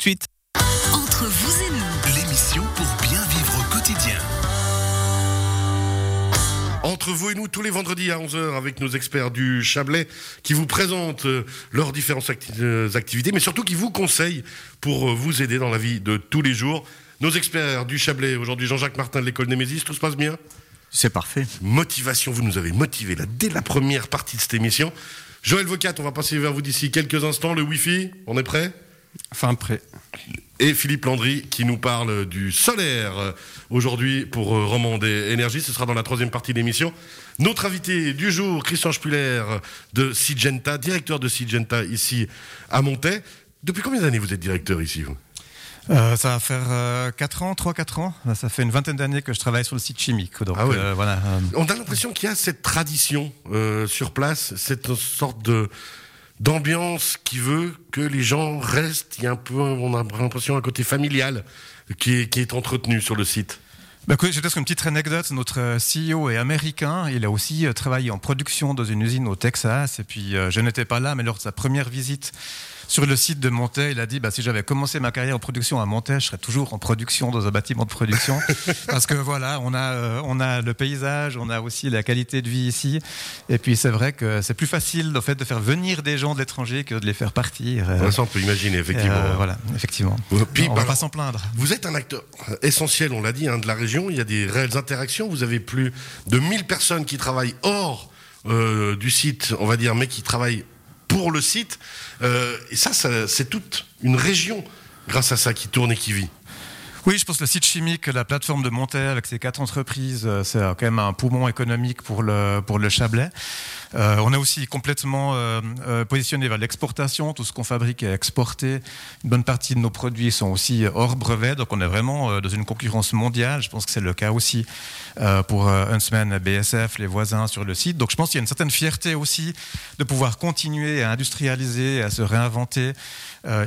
Suite. Entre vous et nous, L'émission pour bien vivre au quotidien. Entre vous et nous, tous les vendredis à 11h, avec nos experts du Chablais, qui vous présentent euh, leurs différentes acti- euh, activités, mais surtout qui vous conseillent pour euh, vous aider dans la vie de tous les jours. Nos experts du Chablais, aujourd'hui Jean-Jacques Martin de l'école Némésis, tout se passe bien? C'est parfait. Motivation, vous nous avez motivés là, dès la première partie de cette émission. Joël Vocat, on va passer vers vous d'ici quelques instants. Le Wi-Fi, on est prêt? Enfin, prêt. et Philippe Landry qui nous parle du solaire aujourd'hui pour euh, Romandé Énergie. Ce sera dans la troisième partie de l'émission. Notre invité du jour, Christian Spuller de Syngenta, directeur de Syngenta ici à Montaix. Depuis combien d'années vous êtes directeur ici vous? Euh, ça va faire euh, 4 ans, 3-4 ans. Ça fait une vingtaine d'années que je travaille sur le site chimique. Donc, Ah ouais. euh, voilà. euh, On a l'impression qu'il y a cette tradition euh, sur place, cette sorte de d'ambiance qui veut que les gens restent. Il y a un peu, on a l'impression un côté familial qui est, entretenu sur le site. Bah, écoutez, j'ai peut-être une petite anecdote. Notre euh, CEO est américain. Il a aussi euh, travaillé en production dans une usine au Texas. Et puis, euh, je n'étais pas là, mais lors de sa première visite sur le site de Montaix, il a dit bah, si j'avais commencé ma carrière en production à Montaix, je serais toujours en production dans un bâtiment de production. Parce que voilà, on a, euh, on a le paysage, on a aussi la qualité de vie ici. Et puis, c'est vrai que c'est plus facile en fait, de faire venir des gens de l'étranger que de les faire partir. Euh, Ça, on peut imaginer, effectivement. euh, voilà, effectivement. Puis, on va alors, pas s'en plaindre. Vous êtes un acteur essentiel, on l'a dit, hein, de la région. Il y a des réelles interactions. Vous avez plus de 1000 personnes qui travaillent hors euh, du site, on va dire, mais qui travaillent pour le site. Euh, et ça, c'est toute une région, grâce à ça, qui tourne et qui vit. Oui, je pense que le site chimique, la plateforme de Montaix avec ses quatre entreprises, euh, c'est quand même un poumon économique pour le, pour le Chablais. Euh, on est aussi complètement euh, euh, positionné vers l'exportation. Tout ce qu'on fabrique est exporté. Une bonne partie de nos produits sont aussi hors brevet. Donc on est vraiment dans une concurrence mondiale. Je pense que c'est le cas aussi pour Huntsman, BSF, les voisins sur le site. Donc je pense qu'il y a une certaine fierté aussi de pouvoir continuer à industrialiser, à se réinventer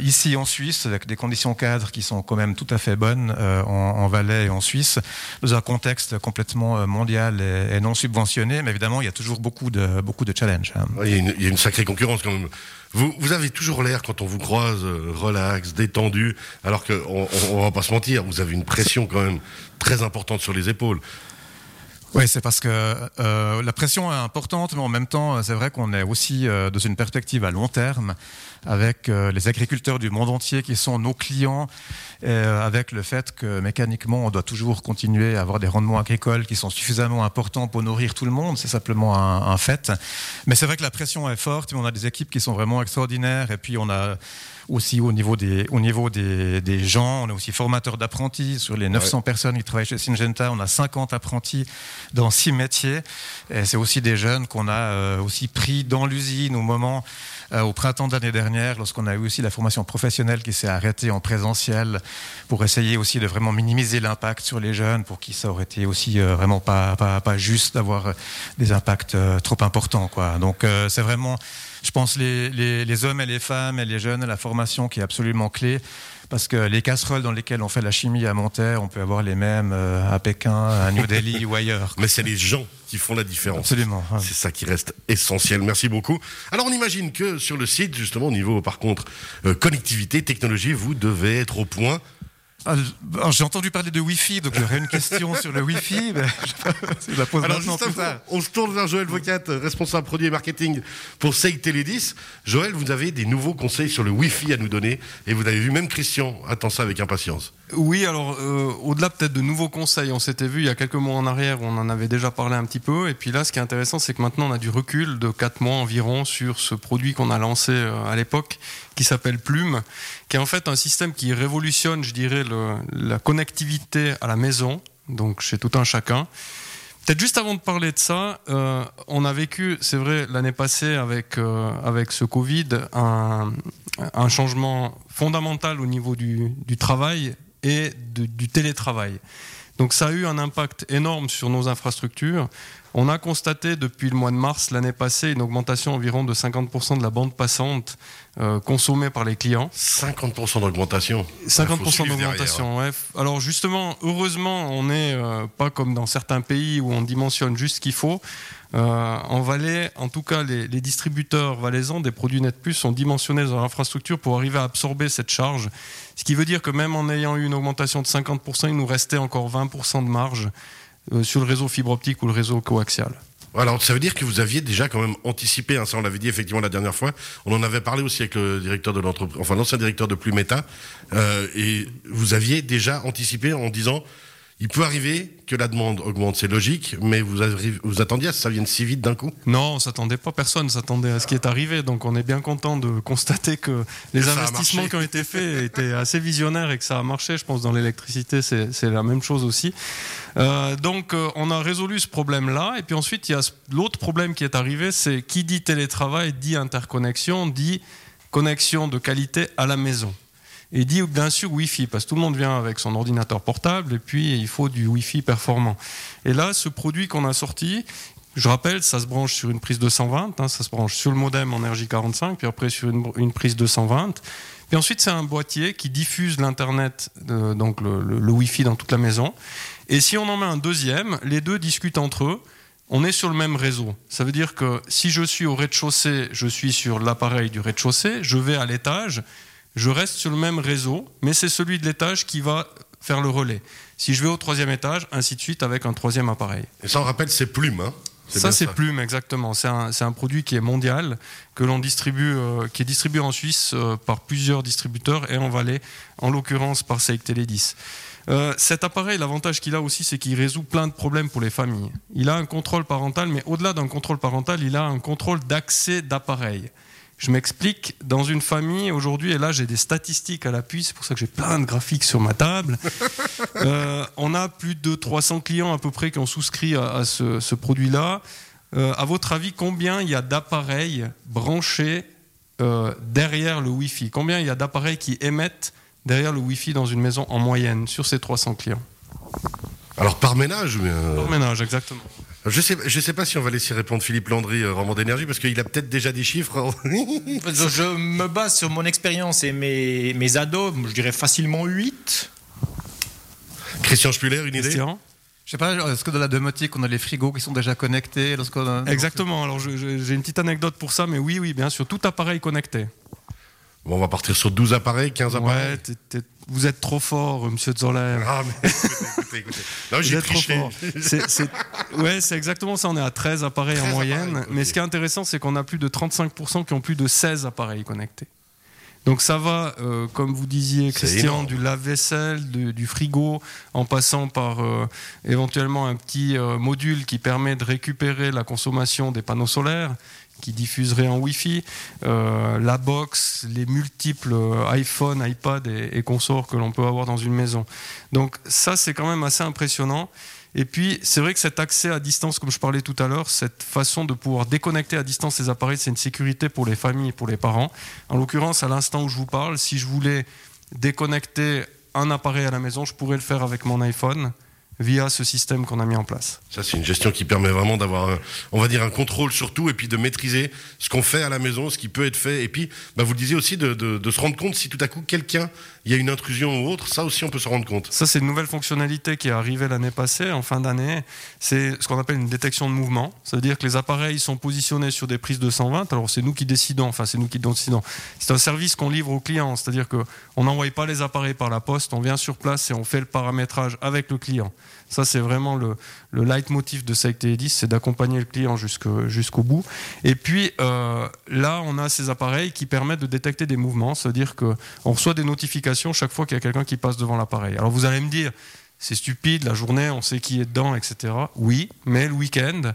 ici en Suisse, avec des conditions cadres qui sont quand même tout à fait bonnes en, en Valais et en Suisse, dans un contexte complètement mondial et, non subventionné. Mais évidemment, il y a toujours beaucoup de, de challenges. hein. Il y, a une, il y a une sacrée concurrence quand même. Vous, vous avez toujours l'air, quand on vous croise, euh, relax, détendu, alors qu'on on, on va pas se mentir, vous avez une pression quand même très importante sur les épaules. Oui, c'est parce que euh, la pression est importante, mais en même temps, c'est vrai qu'on est aussi euh, dans une perspective à long terme, avec euh, les agriculteurs du monde entier qui sont nos clients, euh, avec le fait que mécaniquement, on doit toujours continuer à avoir des rendements agricoles qui sont suffisamment importants pour nourrir tout le monde. C'est simplement un, un fait. Mais c'est vrai que la pression est forte, mais on a des équipes qui sont vraiment extraordinaires, et puis on a aussi au niveau des, au niveau des, des gens, on est aussi formateur d'apprentis. Sur les 900 personnes qui travaillent chez Syngenta, on a 50 apprentis dans six métiers. Et c'est aussi des jeunes qu'on a euh, aussi pris dans l'usine au moment, au printemps de l'année dernière, lorsqu'on a eu aussi la formation professionnelle qui s'est arrêtée en présentiel pour essayer aussi de vraiment minimiser l'impact sur les jeunes, pour qui ça aurait été aussi euh, vraiment pas, pas, pas juste d'avoir euh, des impacts euh, trop importants. Quoi. Donc euh, c'est vraiment, je pense, les, les, les hommes et les femmes et les jeunes, la formation qui est absolument clé. Parce que les casseroles dans lesquelles on fait la chimie à Monterre, on peut avoir les mêmes euh, à Pékin, à New Delhi ou ailleurs. Mais c'est les gens qui font la différence. Absolument. ouais. C'est ça qui reste essentiel. Merci beaucoup. Alors on imagine que sur le site, justement, au niveau par contre euh, connectivité, technologie, vous devez être au point. Ah, alors, J'ai entendu parler de Wi-Fi, donc j'aurais une question sur le Wi-Fi. Mais je, la pose Alors juste avant, on se tourne vers Joël Vocat, responsable produit et marketing pour Seig Télé 10. Joël, vous avez des nouveaux conseils sur le Wi-Fi à nous donner et vous avez vu même Christian attend ça avec impatience. Oui, alors euh, au-delà peut-être de nouveaux conseils, on s'était vu il y a quelques mois en arrière, on en avait déjà parlé un petit peu. Et puis là, ce qui est intéressant, c'est que maintenant on a du recul de 4 mois environ sur ce produit qu'on a lancé euh, à l'époque, qui s'appelle Plume, qui est en fait un système qui révolutionne, je dirais, le- la connectivité à la maison, donc chez tout un chacun. Peut-être juste avant de parler de ça, euh, on a vécu, c'est vrai, l'année passée avec, euh, avec ce Covid, un, un changement fondamental au niveau du, du travail et du télétravail. Donc ça a eu un impact énorme sur nos infrastructures. On a constaté depuis le mois de mars l'année passée une augmentation environ de 50% de la bande passante euh, consommée par les clients. 50% d'augmentation. 50% d'augmentation, ouais. Alors justement, heureusement, on n'est euh, pas comme dans certains pays où on dimensionne juste ce qu'il faut. Euh, en Valais, en tout cas, les, les distributeurs valaisans des produits Net Plus sont dimensionnés dans l'infrastructure pour arriver à absorber cette charge. Ce qui veut dire que même en ayant eu une augmentation de 50%, il nous restait encore 20% de marge sur le réseau fibre optique ou le réseau coaxial. Alors, ça veut dire que vous aviez déjà quand même anticipé, hein, ça on l'avait dit effectivement la dernière fois, on en avait parlé aussi avec le directeur de l'entreprise, enfin l'ancien directeur de Plumeta, euh, et vous aviez déjà anticipé en disant il peut arriver que la demande augmente, c'est logique, mais vous, attendiez à ce que ça vienne si vite d'un coup? Non, on s'attendait pas, personne s'attendait à ce qui est arrivé. Donc on est bien content de constater que les investissements qui ont été faits étaient assez visionnaires et que ça a marché. Je pense dans l'électricité, c'est la même chose aussi. Euh, donc euh, on a résolu ce problème-là. Et puis ensuite, il y a l'autre problème qui est arrivé, c'est qui dit télétravail dit interconnexion, dit connexion de qualité à la maison. Et dit bien sûr Wi-Fi, parce que tout le monde vient avec son ordinateur portable et puis il faut du Wi-Fi performant. Et là, ce produit qu'on a sorti, je rappelle, ça se branche sur une prise 220, hein, ça se branche sur le modem en RJ45, puis après sur une, prise 220. Puis ensuite, c'est un boîtier qui diffuse l'Internet, euh, donc le- le Wi-Fi dans toute la maison. Et si on en met un deuxième, les deux discutent entre eux. On est sur le même réseau. Ça veut dire que si je suis au rez-de-chaussée, je suis sur l'appareil du rez-de-chaussée, je vais à l'étage, je reste sur le même réseau, mais c'est celui de l'étage qui va faire le relais. Si je vais au troisième étage, ainsi de suite avec un troisième appareil. Et ça, on rappelle, c'est Plume. Hein Ça, c'est Plume, exactement. C'est un, produit qui est mondial, que l'on distribue, euh, qui est distribué en Suisse euh, par plusieurs distributeurs et en Valais, en l'occurrence par Seik Télé 10. Euh, cet appareil, l'avantage qu'il a aussi, c'est qu'il résout plein de problèmes pour les familles. Il a un contrôle parental, mais au-delà d'un contrôle parental, il a un contrôle d'accès d'appareil. Je m'explique, dans une famille aujourd'hui, et là j'ai des statistiques à l'appui, c'est pour ça que j'ai plein de graphiques sur ma table. Euh, on a plus de 300 clients à peu près qui ont souscrit à, à ce, ce produit-là. Euh, à votre avis, combien il y a d'appareils branchés euh, derrière le Wi-Fi? Combien il y a d'appareils qui émettent derrière le Wi-Fi dans une maison en moyenne sur ces 300 clients? Alors par ménage, mais, euh, Par ménage, exactement. Je sais, je sais pas si on va laisser répondre Philippe Landry, euh, Roman d'énergie, parce qu'il a peut-être déjà des chiffres. Je, je me base sur mon expérience et mes, mes ados, je dirais facilement 8. Christian Spuller, une idée? Christian? Je sais pas, est-ce que dans la domotique, on a les frigos qui sont déjà connectés lorsqu'on a- Exactement. Alors j'ai une petite anecdote pour ça, mais oui, oui, bien sûr, tout appareil connecté. Bon, on va partir sur 12 appareils, 15 appareils. Ouais, t'es- t'es- vous êtes trop fort, Monsieur Zoller. Ah, mais écoutez, écoutez, écoutez. J'ai trop fort. C'est- c'est- ouais, c'est exactement ça. On est à 13 appareils 13 en moyenne. appareils, ok. Mais ce qui est intéressant, c'est qu'on a plus de 35% qui ont plus de 16 appareils connectés. Donc ça va, euh, comme vous disiez, Christian, du lave-vaisselle, du, du frigo, en passant par euh, éventuellement un petit euh, module qui permet de récupérer la consommation des panneaux solaires, qui diffuserait en Wi-Fi, la box, les multiples iPhone, iPad et, et consorts que l'on peut avoir dans une maison. Donc ça, c'est quand même assez impressionnant. Et puis, c'est vrai que cet accès à distance, comme je parlais tout à l'heure, cette façon de pouvoir déconnecter à distance ces appareils, c'est une sécurité pour les familles et pour les parents. En l'occurrence, à l'instant où je vous parle, si je voulais déconnecter un appareil à la maison, je pourrais le faire avec mon iPhone via ce système qu'on a mis en place. Ça, c'est une gestion qui permet vraiment d'avoir, on va dire, un contrôle surtout, et puis de maîtriser ce qu'on fait à la maison, ce qui peut être fait, et puis, bah, vous le disiez aussi, de, de- de se rendre compte si tout à coup quelqu'un, il y a une intrusion ou autre, ça aussi on peut se rendre compte. Ça, c'est une nouvelle fonctionnalité qui est arrivée l'année passée, en fin d'année. C'est ce qu'on appelle une détection de mouvement. Ça veut dire que les appareils sont positionnés sur des prises de 120. Alors, c'est nous qui décidons, enfin, c'est nous qui décidons. C'est un service qu'on livre aux clients. C'est-à-dire qu'on n'envoie pas les appareils par la poste, on vient sur place et on fait le paramétrage avec le client. Ça, c'est vraiment le, le leitmotiv de Site 10, c'est d'accompagner le client jusqu'au bout. Et puis, euh, là, on a ces appareils qui permettent de détecter des mouvements. C'est-à-dire qu'on reçoit des notifications chaque fois qu'il y a quelqu'un qui passe devant l'appareil. Alors, vous allez me dire, c'est stupide, la journée, on sait qui est dedans, etc. Oui, mais le week-end,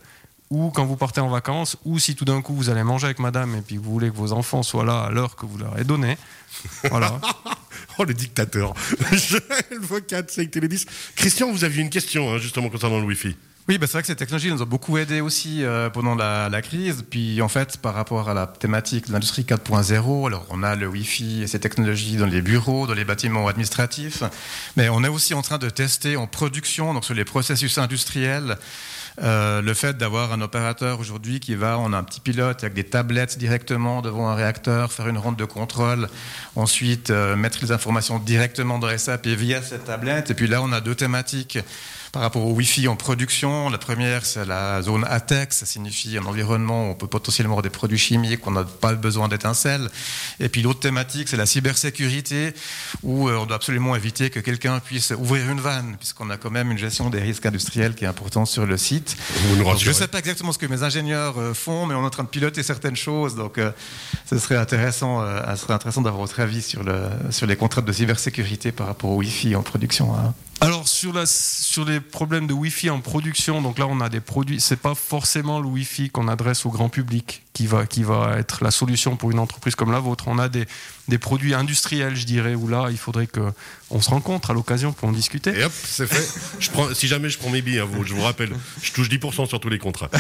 ou quand vous partez en vacances, ou si tout d'un coup vous allez manger avec madame et puis vous voulez que vos enfants soient là à l'heure que vous leur avez donnée, voilà. Oh, le dictateur. Je le 4, 5 Télé 10. Christian, vous aviez une question, hein, justement, concernant le Wi-Fi. Oui, bah c'est vrai que ces technologies nous ont beaucoup aidé aussi euh, pendant la, la crise. Puis en fait, par rapport à la thématique de l'industrie 4.0, alors on a le Wi-Fi et ces technologies dans les bureaux, dans les bâtiments administratifs, mais on est aussi en train de tester en production, donc sur les processus industriels, Euh, le fait d'avoir un opérateur aujourd'hui qui va, on a un petit pilote avec des tablettes directement devant un réacteur, faire une ronde de contrôle, ensuite euh, mettre les informations directement dans SAP et via cette tablette. Et puis là, on a deux thématiques par rapport au Wi-Fi en production. La première, c'est la zone ATEX, ça signifie un environnement où on peut potentiellement avoir des produits chimiques, on n'a pas besoin d'étincelles. Et puis l'autre thématique, c'est la cybersécurité, où euh, on doit absolument éviter que quelqu'un puisse ouvrir une vanne, puisqu'on a quand même une gestion des risques industriels qui est importante sur le site. Donc, je ne sais pas exactement ce que mes ingénieurs euh, font, mais on est en train de piloter certaines choses. Donc, euh, ce serait intéressant, euh, ce serait intéressant d'avoir votre avis sur, le, sur les contraintes de cybersécurité par rapport au Wi-Fi en production. hein. Alors sur, la, sur les problèmes de Wi-Fi en production, donc là on a des produits, c'est pas forcément le Wi-Fi qu'on adresse au grand public qui va, qui va être la solution pour une entreprise comme la vôtre. On a des, des produits industriels, je dirais, où là il faudrait que on se rencontre à l'occasion pour en discuter. Et hop, c'est fait. Je prends, si jamais je prends mes billes, hein, vous- je vous rappelle, je touche 10% sur tous les contrats.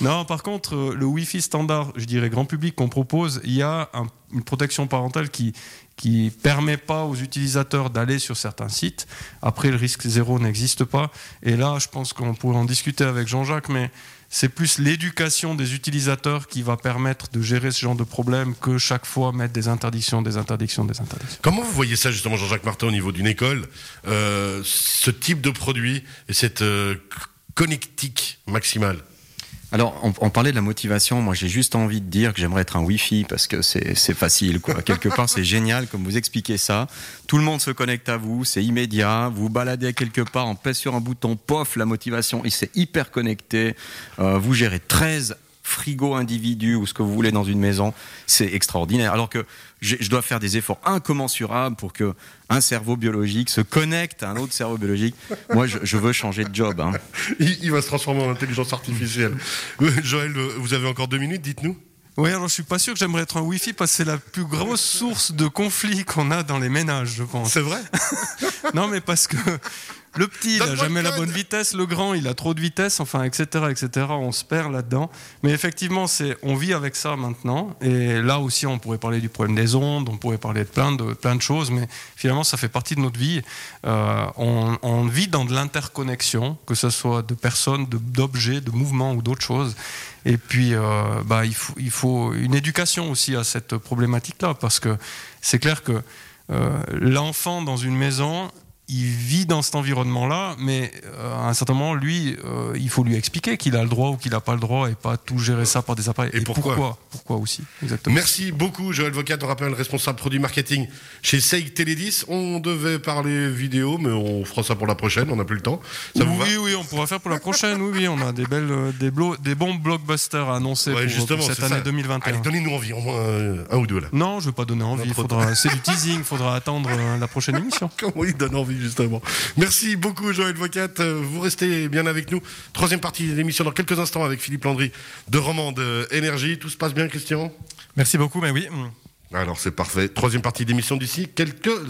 Non, par contre, euh, le Wi-Fi standard, je dirais grand public qu'on propose, il y a un- une protection parentale qui qui permet pas aux utilisateurs d'aller sur certains sites. Après, le risque zéro n'existe pas. Et là, je pense qu'on pourrait en discuter avec Jean-Jacques, mais c'est plus l'éducation des utilisateurs qui va permettre de gérer ce genre de problème que chaque fois mettre des interdictions, des interdictions, des interdictions. Comment vous voyez ça justement, Jean-Jacques Martin, au niveau d'une école, euh, ce type de produit et cette euh, connectique maximale? Alors, on, on parlait de la motivation. Moi, j'ai juste envie de dire que j'aimerais être un Wi-Fi parce que c'est facile, quoi. Quelque part, c'est génial, comme vous expliquez ça. Tout le monde se connecte à vous, c'est immédiat. Vous vous baladez quelque part, on pèse sur un bouton, pof, la motivation, et c'est hyper connecté. Euh, vous gérez 13 frigos individus ou ce que vous voulez dans une maison, c'est extraordinaire. Alors que je dois faire des efforts incommensurables pour que un cerveau biologique se connecte à un autre cerveau biologique. Moi, je, je veux changer de job. hein. il, il va se transformer en intelligence artificielle. Euh, Joël, euh, vous avez encore deux minutes, dites-nous. Oui, alors je suis pas sûr que j'aimerais être un Wi-Fi parce que c'est la plus grosse source de conflits qu'on a dans les ménages, je pense. C'est vrai? Non, mais parce que le petit, il n'a jamais la bonne vitesse, le grand, il a trop de vitesse, enfin, etc., etc. On se perd là-dedans. Mais effectivement, c'est, on vit avec ça maintenant. Et là aussi, on pourrait parler du problème des ondes, on pourrait parler de plein de, plein de choses, mais finalement, ça fait partie de notre vie. Euh, on, on vit dans de l'interconnexion, que ce soit de personnes, de- d'objets, de mouvements ou d'autres choses. Et puis, euh, bah, il, faut, il faut une éducation aussi à cette problématique-là, parce que c'est clair que euh, l'enfant dans une maison, il vit dans cet environnement-là, mais euh, à un certain moment, lui, euh, il faut lui expliquer qu'il a le droit ou qu'il n'a pas le droit et pas tout gérer ça par des appareils. Et pourquoi pourquoi? Pourquoi aussi? Exactement. Merci beaucoup, Joël Vocat, on rappelle responsable produit marketing chez Seig Télédis. On devait parler vidéo, mais on fera ça pour la prochaine, on n'a plus le temps. Ça vous va? oui, oui, on pourra faire pour la prochaine. Oui, oui, on a des belles, euh, des, blo- des bons blockbusters à annoncer Ouais, pour, cette année ça. 2021. Allez, donnez-nous envie, au moins euh, un ou deux là. non, je veux pas donner envie. Faudra, c'est du teasing. Il faudra attendre euh, la prochaine émission. Comment il donne envie, justement. Merci beaucoup, Joël Vocat. Euh, Vous restez bien avec nous. Troisième partie de l'émission dans quelques instants avec Philippe Landry de Romande Énergie. Tout se passe bien, Christian? Merci beaucoup, mais oui. Alors, c'est parfait. Troisième partie d'émission d'ici quelques